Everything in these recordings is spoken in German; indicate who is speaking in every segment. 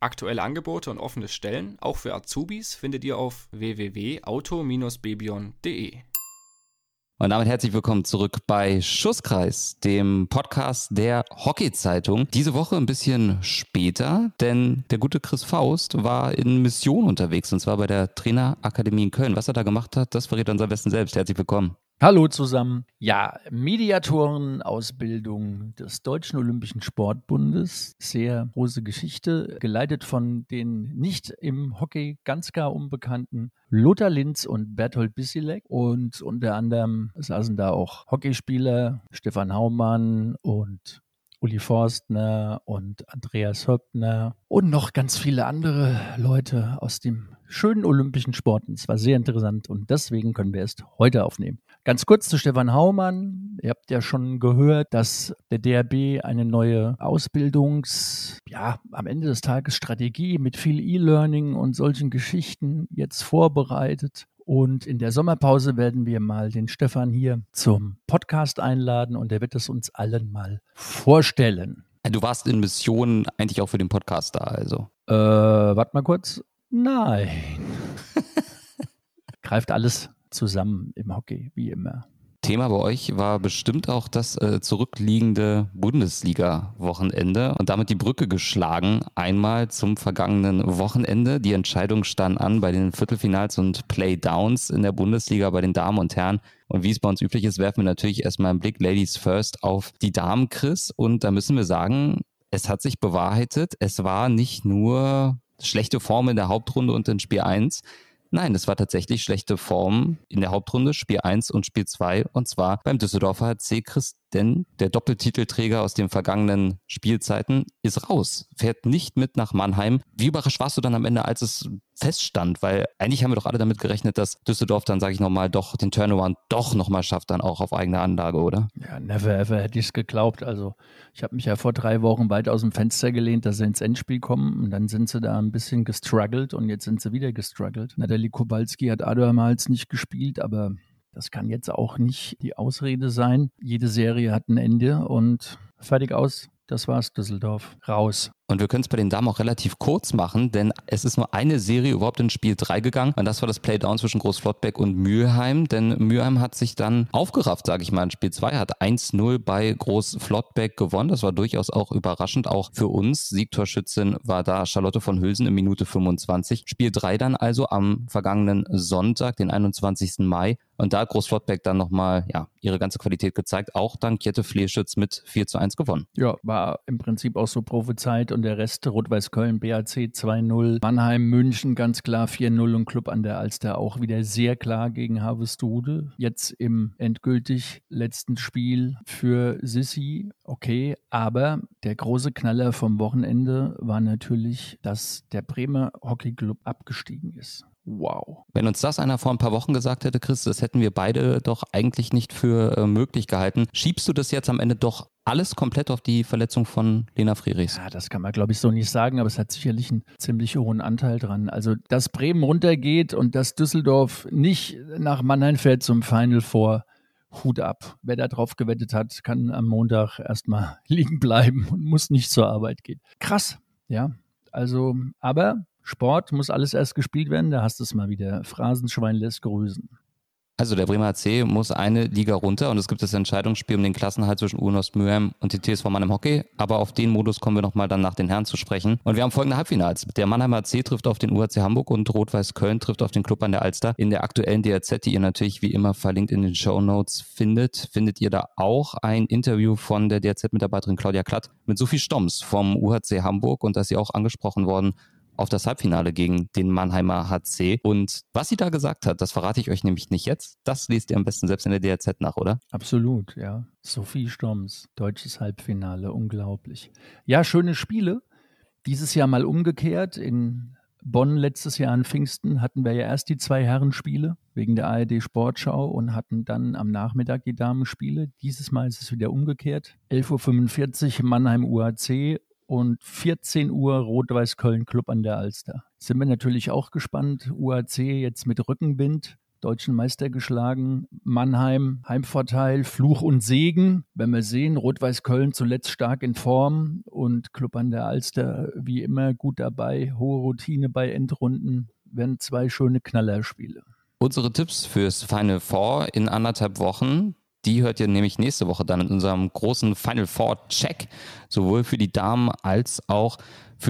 Speaker 1: Aktuelle Angebote und offene Stellen, auch für Azubis, findet ihr auf www.auto-bebion.de.
Speaker 2: Und damit herzlich willkommen zurück bei Schusskreis, dem Podcast der Hockey-Zeitung. Diese Woche ein bisschen später, denn der gute Chris Faust war in Mission unterwegs und zwar bei der Trainerakademie in Köln. Was er da gemacht hat, das verrät er uns am besten selbst. Herzlich willkommen.
Speaker 3: Hallo zusammen. Ja, Mediatorenausbildung des Deutschen Olympischen Sportbundes. Sehr große Geschichte, geleitet von den nicht im Hockey ganz gar unbekannten Lothar Linz und Berthold Bissilek. Und unter anderem saßen da auch Hockeyspieler Stefan Haumann und Uli Forstner und Andreas Höppner und noch ganz viele andere Leute aus dem schönen olympischen Sport. Und es war sehr interessant und deswegen können wir es heute aufnehmen. Ganz kurz zu Stefan Haumann. Ihr habt ja schon gehört, dass der DRB eine neue Ausbildungs, ja, am Ende des Tages Strategie mit viel E-Learning und solchen Geschichten jetzt vorbereitet. Und in der Sommerpause werden wir mal den Stefan hier zum Podcast einladen und er wird es uns allen mal vorstellen.
Speaker 2: Du warst in Mission eigentlich auch für den Podcast da, also.
Speaker 3: Äh, warte mal kurz. Nein. Greift alles zusammen im Hockey, wie immer.
Speaker 2: Thema bei euch war bestimmt auch das äh, zurückliegende Bundesliga-Wochenende und damit die Brücke geschlagen. Einmal zum vergangenen Wochenende. Die Entscheidung stand an bei den Viertelfinals und Playdowns in der Bundesliga bei den Damen und Herren. Und wie es bei uns üblich ist, werfen wir natürlich erstmal einen Blick Ladies First auf die Damen, Chris. Und da müssen wir sagen, es hat sich bewahrheitet. Es war nicht nur schlechte Form in der Hauptrunde und in Spiel 1, Nein, es war tatsächlich schlechte Form in der Hauptrunde, Spiel 1 und Spiel 2, und zwar beim Düsseldorfer HC Christen. Der Doppeltitelträger aus den vergangenen Spielzeiten ist raus, fährt nicht mit nach Mannheim. Wie überrascht warst du dann am Ende, als es feststand? Weil eigentlich haben wir doch alle damit gerechnet, dass Düsseldorf dann, sage ich nochmal, doch den Turnaround doch nochmal schafft, dann auch auf eigene Anlage, oder?
Speaker 3: Ja, never ever hätte ich es geglaubt. Also ich habe mich ja vor drei Wochen weit aus dem Fenster gelehnt, dass sie ins Endspiel kommen und dann sind sie da ein bisschen gestruggelt und jetzt sind sie wieder gestruggelt. Nathalie Kowalski hat abermals nicht gespielt, aber das kann jetzt auch nicht die Ausrede sein. Jede Serie hat ein Ende und fertig aus. Das war's, Düsseldorf. Raus.
Speaker 2: Und wir können es bei den Damen auch relativ kurz machen, denn es ist nur eine Serie überhaupt in Spiel 3 gegangen. Und das war das Playdown zwischen Großflottbeck und Mülheim. Denn Mülheim hat sich dann aufgerafft, sage ich mal, in Spiel 2, hat 1-0 bei Großflottbeck gewonnen. Das war durchaus auch überraschend, auch für uns. Siegtorschützin war da Charlotte von Hülsen in Minute 25. Spiel 3 dann also am vergangenen Sonntag, den 21. Mai. Und da hat Großflottbeck dann nochmal ja, ihre ganze Qualität gezeigt, auch dank Jette Fleschütz mit 4 zu 1 gewonnen.
Speaker 3: Ja, war im Prinzip auch so prophezeit und der Rest Rot-Weiß-Köln, BAC 2-0, Mannheim, München ganz klar 4-0 und Club an der Alster auch wieder sehr klar gegen Harvestude. Jetzt im endgültig letzten Spiel für Sissi, okay, aber der große Knaller vom Wochenende war natürlich, dass der Bremer Hockey Club abgestiegen ist. Wow.
Speaker 2: Wenn uns das einer vor ein paar Wochen gesagt hätte, Chris, das hätten wir beide doch eigentlich nicht für äh, möglich gehalten. Schiebst du das jetzt am Ende doch alles komplett auf die Verletzung von Lena Friedrichs?
Speaker 3: Ja, das kann man, glaube ich, so nicht sagen, aber es hat sicherlich einen ziemlich hohen Anteil dran. Also, dass Bremen runtergeht und dass Düsseldorf nicht nach Mannheim fährt zum Final Four, Hut ab. Wer da drauf gewettet hat, kann am Montag erstmal liegen bleiben und muss nicht zur Arbeit gehen. Krass, ja. Also, aber Sport muss alles erst gespielt werden, da hast du es mal wieder. Phrasenschwein lässt grüßen.
Speaker 2: Also der Bremer AC muss eine Liga runter und es gibt das Entscheidungsspiel um den Klassenhalt zwischen UNOS Osmöhem und die TSV Mannheim Hockey. Aber auf den Modus kommen wir nochmal dann nach den Herren zu sprechen. Und wir haben folgende Halbfinals. Der Mannheimer AC trifft auf den UHC Hamburg und Rot-Weiß Köln trifft auf den Club an der Alster. In der aktuellen DRZ, die ihr natürlich wie immer verlinkt in den Show Notes findet, findet ihr da auch ein Interview von der DRZ-Mitarbeiterin Claudia Klatt mit Sophie Stomms vom UHC Hamburg und da ist sie auch angesprochen worden auf das Halbfinale gegen den Mannheimer HC. Und was sie da gesagt hat, das verrate ich euch nämlich nicht jetzt. Das lest ihr am besten selbst in der DRZ nach, oder?
Speaker 3: Absolut, ja. Sophie Stomms, deutsches Halbfinale, unglaublich. Ja, schöne Spiele. Dieses Jahr mal umgekehrt in Bonn letztes Jahr an Pfingsten hatten wir ja erst die zwei Herrenspiele wegen der ARD Sportschau und hatten dann am Nachmittag die Damenspiele. Dieses Mal ist es wieder umgekehrt. 11.45 Uhr Mannheim UAC und 14 Uhr Rot-Weiß Köln Club an der Alster. Sind wir natürlich auch gespannt. UAC jetzt mit Rückenwind deutschen Meister geschlagen. Mannheim, Heimvorteil, Fluch und Segen. Wenn wir sehen, Rot-Weiß Köln zuletzt stark in Form und Club an der Alster wie immer gut dabei. Hohe Routine bei Endrunden. Werden zwei schöne Knallerspiele.
Speaker 2: Unsere Tipps fürs Final Four in anderthalb Wochen. Die hört ihr nämlich nächste Woche dann in unserem großen Final Four Check, sowohl für die Damen als auch für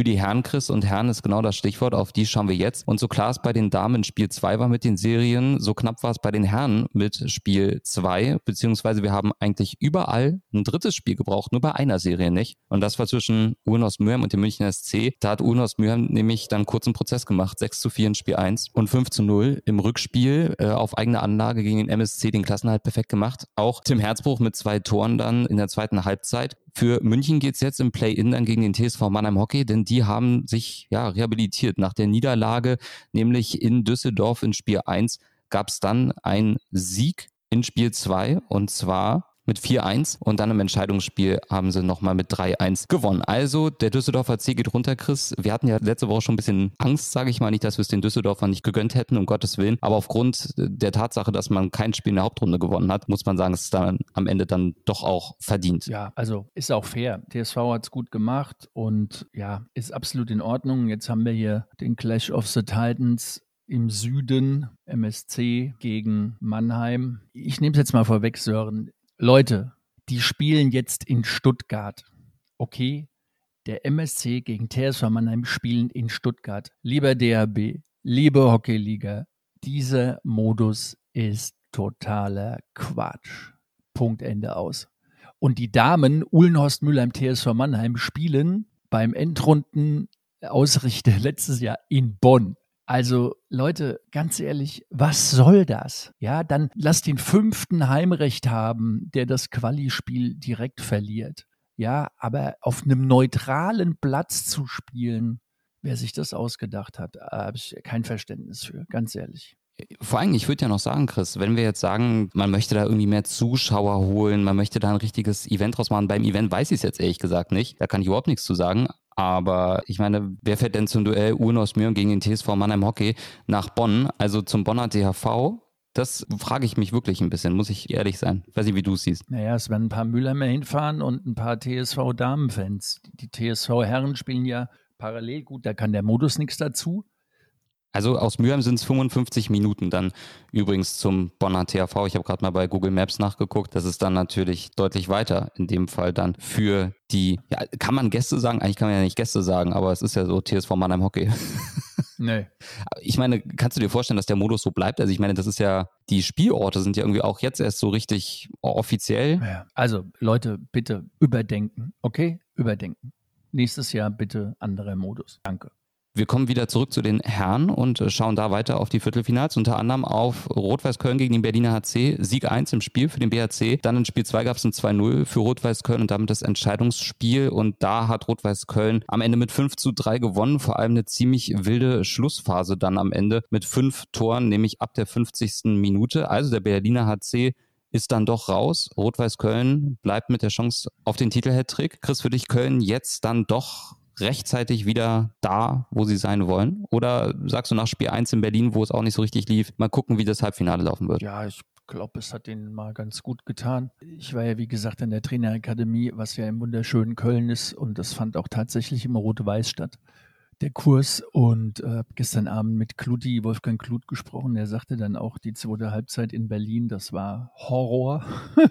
Speaker 2: die Herren, Chris. Und Herren ist genau das Stichwort, auf die schauen wir jetzt. Und so klar es bei den Damen Spiel 2 war mit den Serien, so knapp war es bei den Herren mit Spiel 2, beziehungsweise wir haben eigentlich überall ein drittes Spiel gebraucht, nur bei einer Serie nicht. Und das war zwischen Urnos Mürheim und dem München SC. Da hat Urnos Mürheim nämlich dann kurzen Prozess gemacht, 6 zu 4 in Spiel 1 und 5 zu 0 im Rückspiel äh, auf eigene Anlage gegen den MSC den Klassenhalt perfekt gemacht. Auch Tim Herzbruch mit zwei Toren dann in der zweiten Halbzeit. Für München geht es jetzt im Play-In dann gegen den TSV Mannheim Hockey, denn die haben sich ja rehabilitiert. Nach der Niederlage, nämlich in Düsseldorf in Spiel 1, gab es dann einen Sieg in Spiel 2 und zwar mit 4-1 und dann im Entscheidungsspiel haben sie nochmal mit 3-1 gewonnen. Also der Düsseldorfer C geht runter, Chris. Wir hatten ja letzte Woche schon ein bisschen Angst, sage ich mal, nicht, dass wir es den Düsseldorfern nicht gegönnt hätten, um Gottes Willen. Aber aufgrund der Tatsache, dass man kein Spiel in der Hauptrunde gewonnen hat, muss man sagen, es ist dann am Ende dann doch auch verdient.
Speaker 3: Ja, also ist auch fair. TSV hat es gut gemacht und ja, ist absolut in Ordnung. Jetzt haben wir hier den Clash of the Titans im Süden, MSC gegen Mannheim. Ich nehme es jetzt mal vorweg, Sören. Leute, die spielen jetzt in Stuttgart. Okay, der MSC gegen TSV Mannheim spielen in Stuttgart. Lieber DHB, liebe Hockeyliga, dieser Modus ist totaler Quatsch. Punkt Ende aus. Und die Damen Uhlenhorst Mülheim TSV Mannheim spielen beim Endrunden Ausrichter letztes Jahr in Bonn. Also Leute, ganz ehrlich, was soll das? Ja, dann lass den fünften Heimrecht haben, der das Quali-Spiel direkt verliert. Ja, aber auf einem neutralen Platz zu spielen, wer sich das ausgedacht hat, habe ich kein Verständnis für, ganz ehrlich.
Speaker 2: Vor allem, ich würde ja noch sagen, Chris, wenn wir jetzt sagen, man möchte da irgendwie mehr Zuschauer holen, man möchte da ein richtiges Event draus machen. Beim Event weiß ich es jetzt ehrlich gesagt nicht. Da kann ich überhaupt nichts zu sagen. Aber ich meine, wer fährt denn zum Duell Urnos Mürn gegen den TSV Mannheim Hockey nach Bonn, also zum Bonner THV? Das frage ich mich wirklich ein bisschen, muss ich ehrlich sein. Weiß nicht, wie du es siehst.
Speaker 3: Naja, es werden ein paar Mülheimer hinfahren und ein paar TSV-Damenfans. Die TSV-Herren spielen ja parallel. Gut, da kann der Modus nichts dazu.
Speaker 2: Also aus Mülheim sind es 55 Minuten dann übrigens zum Bonner THV. Ich habe gerade mal bei Google Maps nachgeguckt. Das ist dann natürlich deutlich weiter in dem Fall dann für die, ja, kann man Gäste sagen? Eigentlich kann man ja nicht Gäste sagen, aber es ist ja so TSV Mannheim Hockey.
Speaker 3: Nee.
Speaker 2: Ich meine, kannst du dir vorstellen, dass der Modus so bleibt? Also ich meine, das ist ja, die Spielorte sind ja irgendwie auch jetzt erst so richtig offiziell.
Speaker 3: Ja. Also Leute, bitte überdenken, okay? Überdenken. Nächstes Jahr bitte anderer Modus. Danke.
Speaker 2: Wir kommen wieder zurück zu den Herren und äh, schauen da weiter auf die Viertelfinals, unter anderem auf Rot-Weiß Köln gegen den Berliner HC. Sieg 1 im Spiel für den BHC. Dann in Spiel 2 gab es ein 2-0 für Rot-Weiß Köln und damit das Entscheidungsspiel. Und da hat Rot-Weiß Köln am Ende mit 5 zu 3 gewonnen. Vor allem eine ziemlich wilde Schlussphase dann am Ende mit fünf Toren, nämlich ab der 50. Minute. Also der Berliner HC ist dann doch raus. Rot-Weiß Köln bleibt mit der Chance auf den Titel-Hattrick. Chris, für dich Köln jetzt dann doch rechtzeitig wieder da, wo sie sein wollen? Oder sagst du nach Spiel 1 in Berlin, wo es auch nicht so richtig lief, mal gucken, wie das Halbfinale laufen wird?
Speaker 3: Ja, ich glaube, es hat denen mal ganz gut getan. Ich war ja, wie gesagt, in der Trainerakademie, was ja im wunderschönen Köln ist und das fand auch tatsächlich immer Rot-Weiß statt. Der Kurs und äh, gestern Abend mit Kluti, Wolfgang Klut gesprochen. Der sagte dann auch, die zweite Halbzeit in Berlin, das war Horror.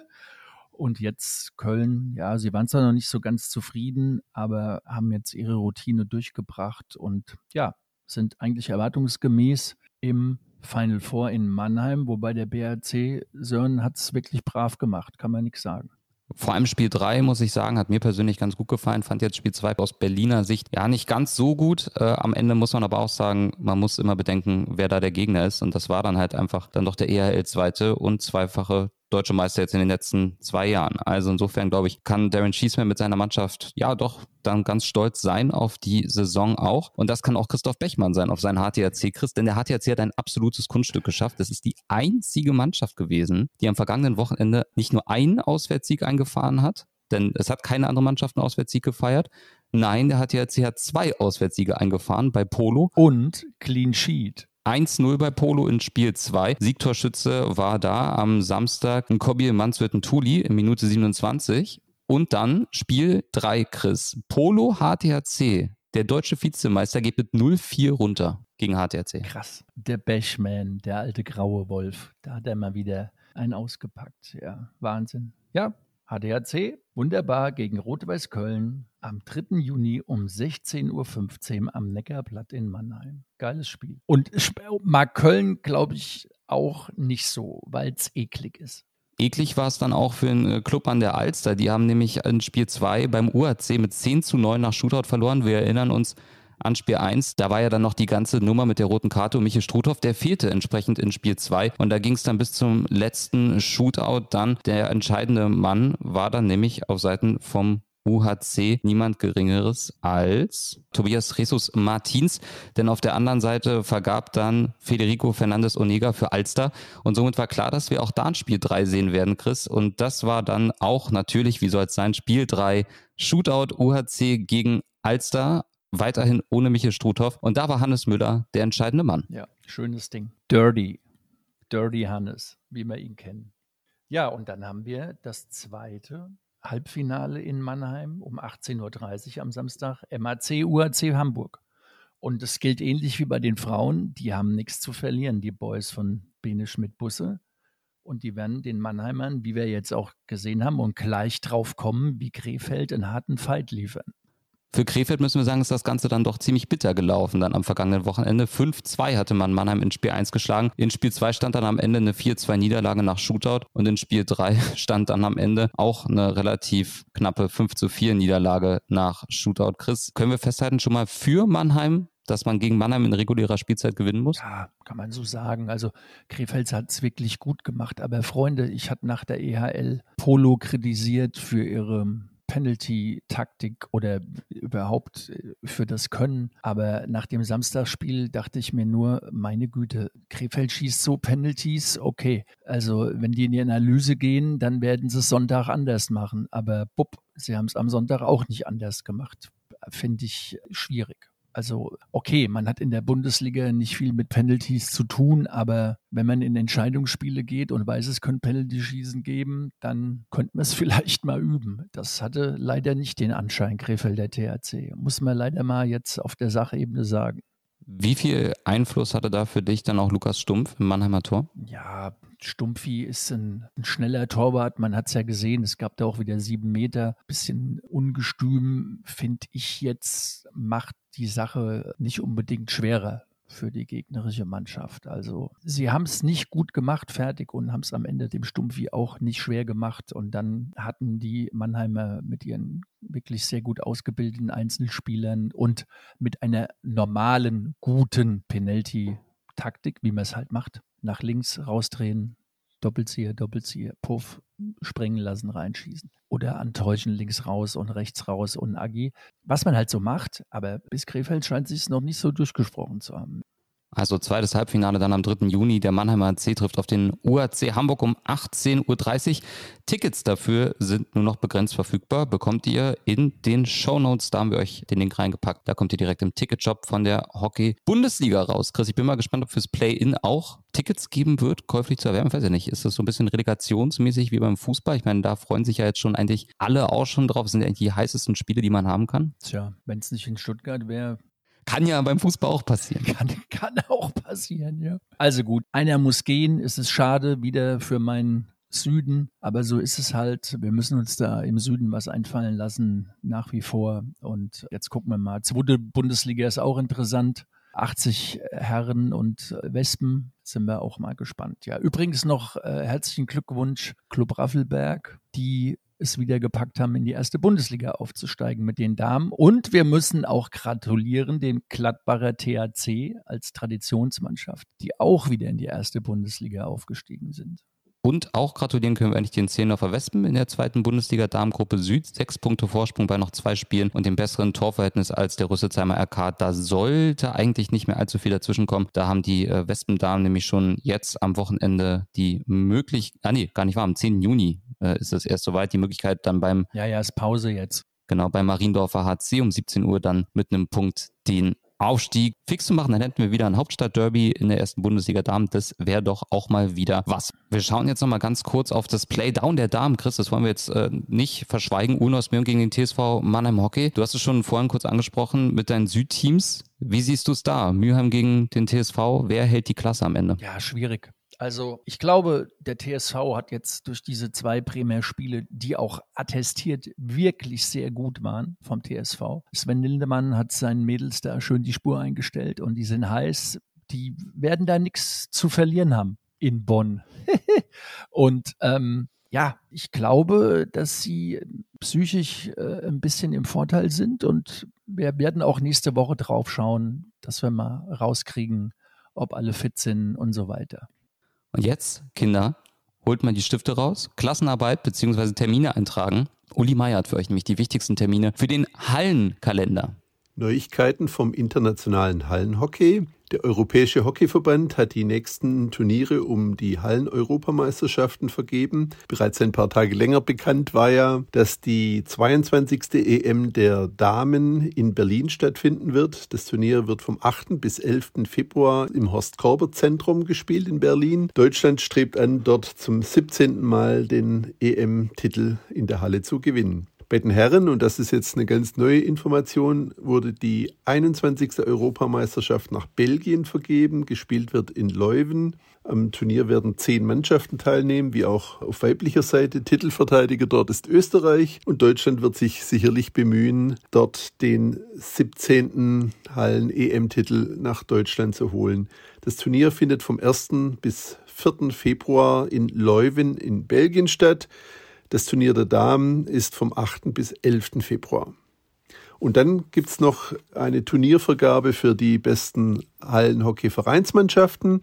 Speaker 3: Und jetzt Köln, ja, sie waren zwar noch nicht so ganz zufrieden, aber haben jetzt ihre Routine durchgebracht und ja, sind eigentlich erwartungsgemäß im Final Four in Mannheim, wobei der BRC Sören hat es wirklich brav gemacht, kann man nichts sagen.
Speaker 2: Vor allem Spiel 3, muss ich sagen, hat mir persönlich ganz gut gefallen. Fand jetzt Spiel 2 aus Berliner Sicht ja nicht ganz so gut. Äh, am Ende muss man aber auch sagen, man muss immer bedenken, wer da der Gegner ist. Und das war dann halt einfach dann doch der EHL-Zweite und zweifache deutsche Meister jetzt in den letzten zwei Jahren. Also insofern, glaube ich, kann Darren Schießmann mit seiner Mannschaft ja doch dann ganz stolz sein auf die Saison auch. Und das kann auch Christoph Bechmann sein auf seinen HTRC Chris, denn der HTRC hat ein absolutes Kunststück geschafft. Das ist die einzige Mannschaft gewesen, die am vergangenen Wochenende nicht nur einen Auswärtssieg eingefahren hat, denn es hat keine andere Mannschaft einen Auswärtssieg gefeiert. Nein, der HTRC hat zwei Auswärtssiege eingefahren bei Polo.
Speaker 3: Und Clean Sheet.
Speaker 2: 1-0 bei Polo in Spiel 2. Siegtorschütze war da am Samstag ein Kobi Manswirten-Tuli in Minute 27. Und dann Spiel 3, Chris. Polo HTHC. Der deutsche Vizemeister geht mit 0-4 runter gegen HTHC.
Speaker 3: Krass. Der Bashman, der alte graue Wolf. Da hat er mal wieder einen ausgepackt. Ja, Wahnsinn. Ja, HDHC, wunderbar gegen Rot-Weiß Köln am 3. Juni um 16.15 Uhr am Neckarplatt in Mannheim. Geiles Spiel. Und mag Köln, glaube ich, auch nicht so, weil es eklig ist.
Speaker 2: Eklig war es dann auch für den äh, Club an der Alster. Die haben nämlich in Spiel 2 beim UAC mit 10 zu 9 nach Shootout verloren. Wir erinnern uns, an Spiel 1. Da war ja dann noch die ganze Nummer mit der roten Karte und Michael Struthoff, der fehlte entsprechend in Spiel 2. Und da ging es dann bis zum letzten Shootout dann. Der entscheidende Mann war dann nämlich auf Seiten vom UHC niemand Geringeres als Tobias Jesus Martins. Denn auf der anderen Seite vergab dann Federico Fernandes Onega für Alster. Und somit war klar, dass wir auch da ein Spiel 3 sehen werden, Chris. Und das war dann auch natürlich, wie soll es sein, Spiel 3 Shootout UHC gegen Alster weiterhin ohne Michael Struthoff. Und da war Hannes Müller der entscheidende Mann.
Speaker 3: Ja, schönes Ding. Dirty. Dirty Hannes, wie wir ihn kennen. Ja, und dann haben wir das zweite Halbfinale in Mannheim um 18.30 Uhr am Samstag, MAC, UAC Hamburg. Und es gilt ähnlich wie bei den Frauen, die haben nichts zu verlieren, die Boys von Bene Schmidt-Busse. Und die werden den Mannheimern, wie wir jetzt auch gesehen haben, und gleich drauf kommen, wie Krefeld einen harten Fight liefern.
Speaker 2: Für Krefeld müssen wir sagen, ist das Ganze dann doch ziemlich bitter gelaufen dann am vergangenen Wochenende. 5-2 hatte man Mannheim in Spiel 1 geschlagen. In Spiel 2 stand dann am Ende eine 4-2 Niederlage nach Shootout und in Spiel 3 stand dann am Ende auch eine relativ knappe 5-4 Niederlage nach Shootout. Chris, können wir festhalten schon mal für Mannheim dass man gegen Mannheim in regulärer Spielzeit gewinnen muss?
Speaker 3: Ja, kann man so sagen. Also Krefeld hat es wirklich gut gemacht. Aber Freunde, ich hatte nach der EHL Polo kritisiert für ihre Penalty-Taktik oder überhaupt äh, für das Können. Aber nach dem Samstagsspiel dachte ich mir nur, meine Güte, Krefeld schießt so Penalties, okay. Also wenn die in die Analyse gehen, dann werden sie es Sonntag anders machen. Aber bupp, sie haben es am Sonntag auch nicht anders gemacht. Finde ich schwierig. Also okay, man hat in der Bundesliga nicht viel mit Penalties zu tun, aber wenn man in Entscheidungsspiele geht und weiß, es könnte Penalty-Schießen geben, dann könnte man es vielleicht mal üben. Das hatte leider nicht den Anschein, Krefelder THC. Muss man leider mal jetzt auf der Sachebene sagen.
Speaker 2: Wie viel Einfluss hatte da für dich dann auch Lukas Stumpf im Mannheimer Tor?
Speaker 3: Ja, Stumpfi ist ein, ein schneller Torwart. Man hat es ja gesehen, es gab da auch wieder sieben Meter. Bisschen ungestüm, finde ich jetzt, macht die Sache nicht unbedingt schwerer für die gegnerische Mannschaft. Also sie haben es nicht gut gemacht, fertig und haben es am Ende dem Stumpfi auch nicht schwer gemacht. Und dann hatten die Mannheimer mit ihren wirklich sehr gut ausgebildeten Einzelspielern und mit einer normalen, guten Penalty-Taktik, wie man es halt macht, nach links rausdrehen, Doppelzieher, Doppelzieher, Puff, springen lassen, reinschießen. Oder antäuschen, links raus und rechts raus und Agi. Was man halt so macht, aber bis Krefeld scheint sich es noch nicht so durchgesprochen zu haben.
Speaker 2: Also zweites Halbfinale dann am 3. Juni. Der Mannheimer AC trifft auf den UAC Hamburg um 18.30 Uhr. Tickets dafür sind nur noch begrenzt verfügbar. Bekommt ihr in den Show Notes. Da haben wir euch den Link reingepackt. Da kommt ihr direkt im Ticketshop von der Hockey-Bundesliga raus. Chris, ich bin mal gespannt, ob fürs Play-In auch Tickets geben wird, käuflich zu erwerben. Ich weiß ja nicht. Ist das so ein bisschen relegationsmäßig wie beim Fußball? Ich meine, da freuen sich ja jetzt schon eigentlich alle auch schon drauf. Das sind eigentlich die heißesten Spiele, die man haben kann.
Speaker 3: Tja, wenn es nicht in Stuttgart wäre,
Speaker 2: kann ja beim Fußball auch passieren.
Speaker 3: Kann, kann auch passieren, ja. Also gut, einer muss gehen. Es ist schade wieder für meinen Süden, aber so ist es halt. Wir müssen uns da im Süden was einfallen lassen, nach wie vor. Und jetzt gucken wir mal. Zweite Bundesliga ist auch interessant. 80 Herren und Wespen sind wir auch mal gespannt. Ja, übrigens noch äh, herzlichen Glückwunsch Club Raffelberg, die es wieder gepackt haben, in die erste Bundesliga aufzusteigen mit den Damen. Und wir müssen auch gratulieren den Gladbacher THC als Traditionsmannschaft, die auch wieder in die erste Bundesliga aufgestiegen sind.
Speaker 2: Und auch gratulieren können wir eigentlich den Zehnhofer Wespen in der zweiten Bundesliga Damengruppe Süd. Sechs Punkte Vorsprung bei noch zwei Spielen und dem besseren Torverhältnis als der Rüsselsheimer RK. Da sollte eigentlich nicht mehr allzu viel dazwischen kommen. Da haben die äh, Wespendamen nämlich schon jetzt am Wochenende die Möglichkeit, ah nee, gar nicht wahr, am 10. Juni äh, ist es erst soweit, die Möglichkeit dann beim...
Speaker 3: Ja, ja, ist Pause jetzt.
Speaker 2: Genau, bei Mariendorfer HC um 17 Uhr dann mit einem Punkt den Aufstieg fix zu machen, dann hätten wir wieder ein Hauptstadtderby in der ersten Bundesliga Damen. Das wäre doch auch mal wieder was. Wir schauen jetzt nochmal ganz kurz auf das Playdown der Damen. Chris, das wollen wir jetzt äh, nicht verschweigen. Unos Meon gegen den TSV Mannheim Hockey. Du hast es schon vorhin kurz angesprochen mit deinen Südteams. Wie siehst du es da? Mülheim gegen den TSV. Wer hält die Klasse am Ende?
Speaker 3: Ja, schwierig. Also ich glaube, der TSV hat jetzt durch diese zwei Primärspiele, die auch attestiert wirklich sehr gut waren vom TSV. Sven Lindemann hat seinen Mädels da schön die Spur eingestellt und die sind heiß. Die werden da nichts zu verlieren haben in Bonn. und ähm, ja, ich glaube, dass sie psychisch äh, ein bisschen im Vorteil sind und wir werden auch nächste Woche drauf schauen, dass wir mal rauskriegen, ob alle fit sind und so weiter.
Speaker 2: Und jetzt, Kinder, holt mal die Stifte raus, Klassenarbeit bzw. Termine eintragen. Uli Meier hat für euch nämlich die wichtigsten Termine für den Hallenkalender.
Speaker 4: Neuigkeiten vom internationalen Hallenhockey. Der Europäische Hockeyverband hat die nächsten Turniere um die Hallen-Europameisterschaften vergeben. Bereits ein paar Tage länger bekannt war ja, dass die 22. EM der Damen in Berlin stattfinden wird. Das Turnier wird vom 8. bis 11. Februar im Horst-Korbert-Zentrum gespielt in Berlin. Deutschland strebt an, dort zum 17. Mal den EM-Titel in der Halle zu gewinnen. Bei den Herren, und das ist jetzt eine ganz neue Information, wurde die 21. Europameisterschaft nach Belgien vergeben. Gespielt wird in Leuven. Am Turnier werden zehn Mannschaften teilnehmen, wie auch auf weiblicher Seite. Titelverteidiger dort ist Österreich und Deutschland wird sich sicherlich bemühen, dort den 17. Hallen-EM-Titel nach Deutschland zu holen. Das Turnier findet vom 1. bis 4. Februar in Leuven in Belgien statt. Das Turnier der Damen ist vom 8. bis 11. Februar. Und dann gibt's noch eine Turniervergabe für die besten Hallenhockey-Vereinsmannschaften.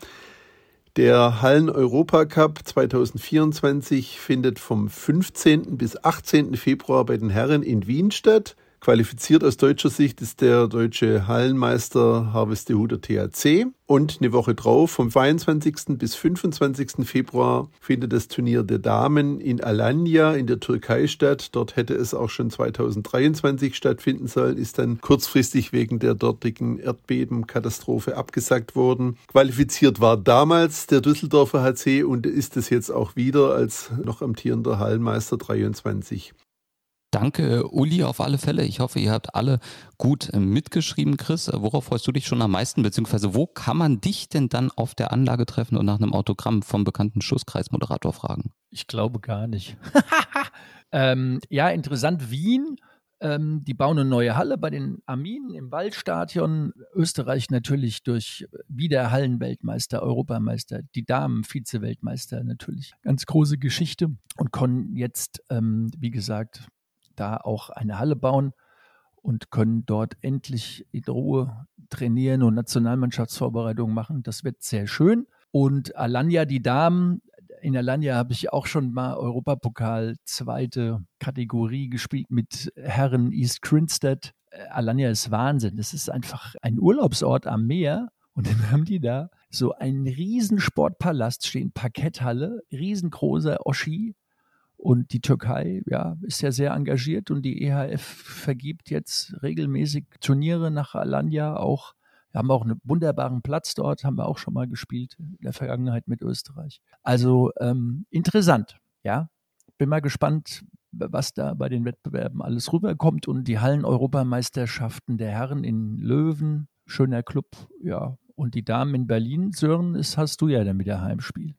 Speaker 4: Der Hallen-Europa-Cup 2024 findet vom 15. bis 18. Februar bei den Herren in Wien statt. Qualifiziert aus deutscher Sicht ist der deutsche Hallenmeister Harvestehuder THC. Und eine Woche drauf, vom 22. bis 25. Februar, findet das Turnier der Damen in Alanya in der Türkei statt. Dort hätte es auch schon 2023 stattfinden sollen, ist dann kurzfristig wegen der dortigen Erdbebenkatastrophe abgesagt worden. Qualifiziert war damals der Düsseldorfer HC und ist es jetzt auch wieder als noch amtierender Hallenmeister 23.
Speaker 2: Danke, Uli, auf alle Fälle. Ich hoffe, ihr habt alle gut äh, mitgeschrieben, Chris. Worauf freust du dich schon am meisten? Beziehungsweise wo kann man dich denn dann auf der Anlage treffen und nach einem Autogramm vom bekannten Schusskreismoderator fragen?
Speaker 3: Ich glaube gar nicht. ähm, ja, interessant. Wien. Ähm, die bauen eine neue Halle bei den Arminen im Waldstadion. Österreich natürlich durch wieder Hallenweltmeister, Europameister, die Damen Vize-Weltmeister natürlich. Ganz große Geschichte und können jetzt, ähm, wie gesagt, da auch eine Halle bauen und können dort endlich in Ruhe trainieren und Nationalmannschaftsvorbereitungen machen. Das wird sehr schön. Und Alanya, die Damen, in Alanya habe ich auch schon mal Europapokal zweite Kategorie gespielt mit Herren East Grinstead. Äh, Alanya ist Wahnsinn. Das ist einfach ein Urlaubsort am Meer. Und dann haben die da so einen riesen Sportpalast stehen, Parketthalle, riesengroßer Oschi, und die Türkei ja, ist ja sehr engagiert und die EHF vergibt jetzt regelmäßig Turniere nach Alanya auch. Wir haben auch einen wunderbaren Platz dort, haben wir auch schon mal gespielt in der Vergangenheit mit Österreich. Also ähm, interessant, ja. Bin mal gespannt, was da bei den Wettbewerben alles rüberkommt und die Hallen-Europameisterschaften der Herren in Löwen, schöner Club, ja. Und die Damen in Berlin, Sören, ist, hast du ja dann wieder Heimspiel.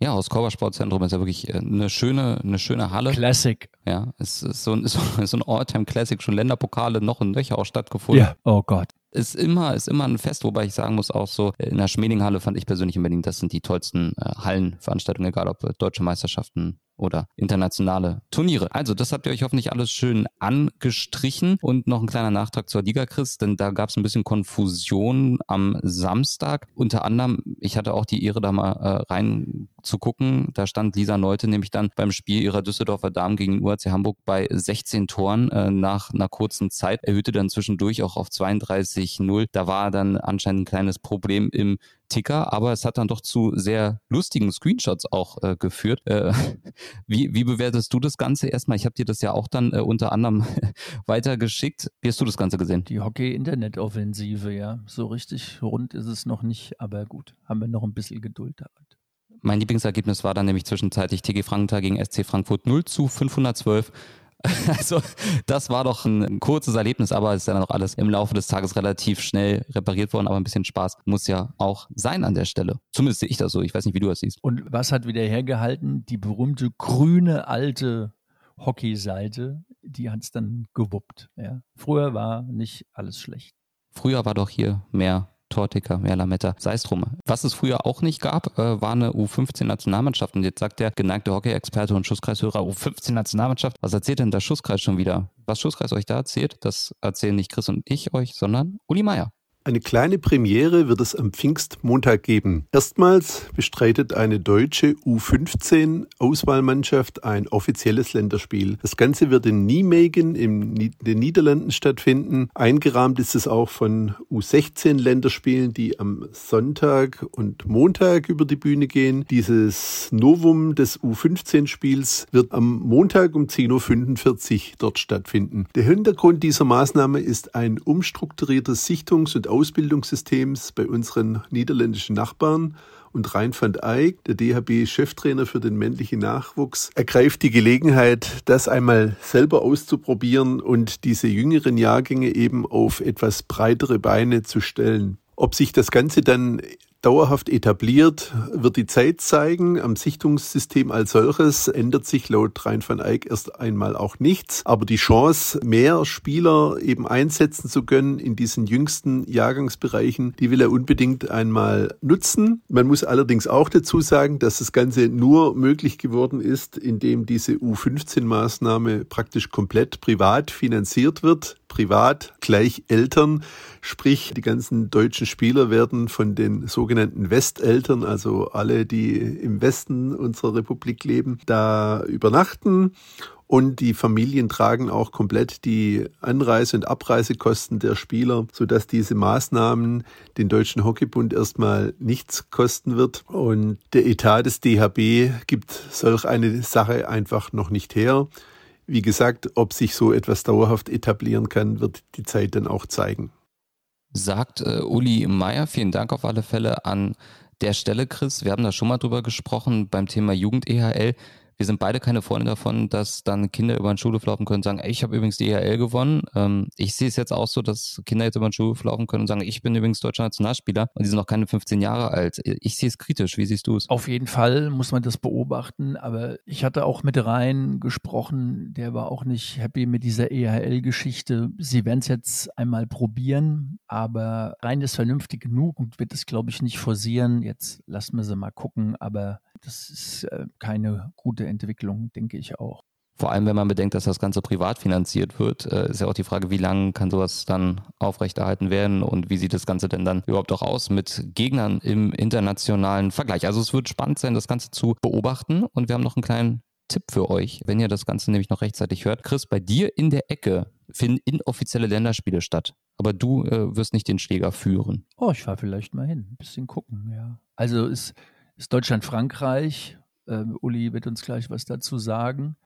Speaker 2: Ja, aus Sportzentrum ist ja wirklich äh, eine schöne, eine schöne Halle.
Speaker 3: Classic.
Speaker 2: Ja, es ist so ein, ist so ein All-Time-Classic, schon Länderpokale noch und nöcher auch stattgefunden.
Speaker 3: Ja, oh Gott.
Speaker 2: Ist immer, ist immer ein Fest, wobei ich sagen muss, auch so in der Schmiedinghalle fand ich persönlich in Berlin, das sind die tollsten äh, Hallenveranstaltungen, egal ob äh, deutsche Meisterschaften, oder internationale Turniere. Also das habt ihr euch hoffentlich alles schön angestrichen und noch ein kleiner Nachtrag zur Liga, Chris, denn da gab es ein bisschen Konfusion am Samstag. Unter anderem, ich hatte auch die Ehre, da mal äh, rein zu gucken. Da stand Lisa Neute nämlich dann beim Spiel ihrer Düsseldorfer Damen gegen UAC Hamburg bei 16 Toren äh, nach einer kurzen Zeit, erhöhte dann zwischendurch auch auf 32-0. Da war dann anscheinend ein kleines Problem im Ticker, aber es hat dann doch zu sehr lustigen Screenshots auch äh, geführt. Äh, wie, wie bewertest du das Ganze erstmal? Ich habe dir das ja auch dann äh, unter anderem weitergeschickt. Wie hast du das Ganze gesehen?
Speaker 3: Die Hockey-Internet-Offensive, ja. So richtig rund ist es noch nicht, aber gut, haben wir noch ein bisschen Geduld damit.
Speaker 2: Mein Lieblingsergebnis war dann nämlich zwischenzeitlich TG Frankenthal gegen SC Frankfurt 0 zu 512. Also das war doch ein kurzes Erlebnis, aber es ist dann auch alles im Laufe des Tages relativ schnell repariert worden. Aber ein bisschen Spaß muss ja auch sein an der Stelle. Zumindest sehe ich das so. Ich weiß nicht, wie du das siehst.
Speaker 3: Und was hat wieder hergehalten? Die berühmte grüne alte Hockeyseite, die hat es dann gewuppt. Ja. Früher war nicht alles schlecht.
Speaker 2: Früher war doch hier mehr Tortiker, mehr Lametta, sei es drum. Was es früher auch nicht gab, äh, war eine U15-Nationalmannschaft. Und jetzt sagt der geneigte Hockey-Experte und Schusskreishörer, U15-Nationalmannschaft, was erzählt denn der Schusskreis schon wieder? Was Schusskreis euch da erzählt, das erzählen nicht Chris und ich euch, sondern Uli Meier.
Speaker 4: Eine kleine Premiere wird es am Pfingstmontag geben. Erstmals bestreitet eine deutsche U15-Auswahlmannschaft ein offizielles Länderspiel. Das Ganze wird in Nijmegen in den Niederlanden stattfinden. Eingerahmt ist es auch von U16-Länderspielen, die am Sonntag und Montag über die Bühne gehen. Dieses Novum des U15-Spiels wird am Montag um 10.45 Uhr dort stattfinden. Der Hintergrund dieser Maßnahme ist ein umstrukturiertes Sichtungs- und Ausbildungssystems bei unseren niederländischen Nachbarn und Rein van Eyck, der DHB-Cheftrainer für den männlichen Nachwuchs, ergreift die Gelegenheit, das einmal selber auszuprobieren und diese jüngeren Jahrgänge eben auf etwas breitere Beine zu stellen. Ob sich das Ganze dann dauerhaft etabliert, wird die Zeit zeigen. Am Sichtungssystem als solches ändert sich laut Rhein van Eyck erst einmal auch nichts. Aber die Chance, mehr Spieler eben einsetzen zu können in diesen jüngsten Jahrgangsbereichen, die will er unbedingt einmal nutzen. Man muss allerdings auch dazu sagen, dass das Ganze nur möglich geworden ist, indem diese U15-Maßnahme praktisch komplett privat finanziert wird privat gleich Eltern, sprich die ganzen deutschen Spieler werden von den sogenannten Westeltern, also alle, die im Westen unserer Republik leben, da übernachten und die Familien tragen auch komplett die Anreise- und Abreisekosten der Spieler, sodass diese Maßnahmen den Deutschen Hockeybund erstmal nichts kosten wird. Und der Etat des DHB gibt solch eine Sache einfach noch nicht her. Wie gesagt, ob sich so etwas dauerhaft etablieren kann, wird die Zeit dann auch zeigen.
Speaker 2: Sagt äh, Uli Meier, vielen Dank auf alle Fälle an der Stelle, Chris. Wir haben da schon mal drüber gesprochen beim Thema Jugend-EHL wir sind beide keine Freunde davon, dass dann Kinder über den Schulhof laufen können und sagen, ich habe übrigens die EHL gewonnen. Ähm, ich sehe es jetzt auch so, dass Kinder jetzt über den Schulhof laufen können und sagen, ich bin übrigens deutscher Nationalspieler und die sind noch keine 15 Jahre alt. Ich sehe es kritisch. Wie siehst du es?
Speaker 3: Auf jeden Fall muss man das beobachten, aber ich hatte auch mit Rhein gesprochen, der war auch nicht happy mit dieser EHL-Geschichte. Sie werden es jetzt einmal probieren, aber Rhein ist vernünftig genug und wird es, glaube ich, nicht forcieren. Jetzt lassen wir sie mal gucken, aber das ist äh, keine gute Entwicklung, denke ich auch.
Speaker 2: Vor allem, wenn man bedenkt, dass das Ganze privat finanziert wird, äh, ist ja auch die Frage, wie lange kann sowas dann aufrechterhalten werden und wie sieht das Ganze denn dann überhaupt auch aus mit Gegnern im internationalen Vergleich. Also es wird spannend sein, das Ganze zu beobachten und wir haben noch einen kleinen Tipp für euch, wenn ihr das Ganze nämlich noch rechtzeitig hört. Chris, bei dir in der Ecke finden inoffizielle Länderspiele statt, aber du äh, wirst nicht den Schläger führen.
Speaker 3: Oh, ich fahre vielleicht mal hin, ein bisschen gucken, ja. Also ist ist Deutschland-Frankreich. Ähm, Uli wird uns gleich was dazu sagen.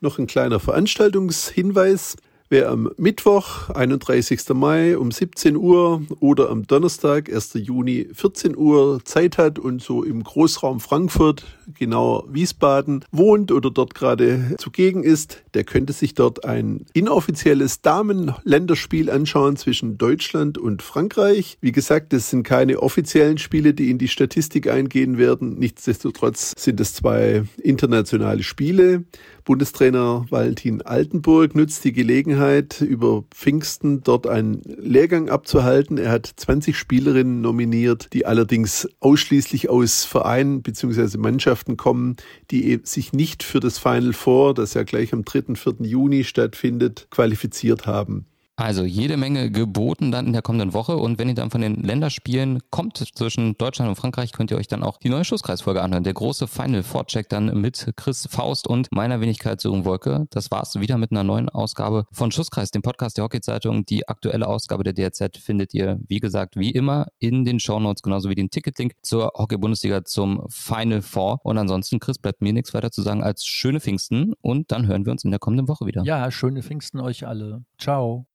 Speaker 4: Noch ein kleiner Veranstaltungshinweis. Wer am Mittwoch, 31. Mai um 17 Uhr oder am Donnerstag, 1. Juni, 14 Uhr Zeit hat und so im Großraum Frankfurt, genau Wiesbaden, wohnt oder dort gerade zugegen ist, der könnte sich dort ein inoffizielles Damenländerspiel anschauen zwischen Deutschland und Frankreich. Wie gesagt, das sind keine offiziellen Spiele, die in die Statistik eingehen werden. Nichtsdestotrotz sind es zwei internationale Spiele. Bundestrainer Valentin Altenburg nutzt die Gelegenheit, über Pfingsten dort einen Lehrgang abzuhalten. Er hat 20 Spielerinnen nominiert, die allerdings ausschließlich aus Vereinen bzw. Mannschaften kommen, die sich nicht für das Final Four, das ja gleich am 3. 4. Juni stattfindet, qualifiziert haben.
Speaker 2: Also jede Menge geboten dann in der kommenden Woche und wenn ihr dann von den Länderspielen kommt zwischen Deutschland und Frankreich, könnt ihr euch dann auch die neue Schusskreisfolge anhören. Der große Final Vorcheck dann mit Chris Faust und meiner Wenigkeit Sören Wolke. Das war's wieder mit einer neuen Ausgabe von Schusskreis, dem Podcast der Hockey-Zeitung. Die aktuelle Ausgabe der DRZ findet ihr, wie gesagt, wie immer in den Shownotes, genauso wie den Ticketlink zur Hockey-Bundesliga zum Final Four. Und ansonsten, Chris, bleibt mir nichts weiter zu sagen als schöne Pfingsten und dann hören wir uns in der kommenden Woche wieder.
Speaker 3: Ja, schöne Pfingsten euch alle. Ciao.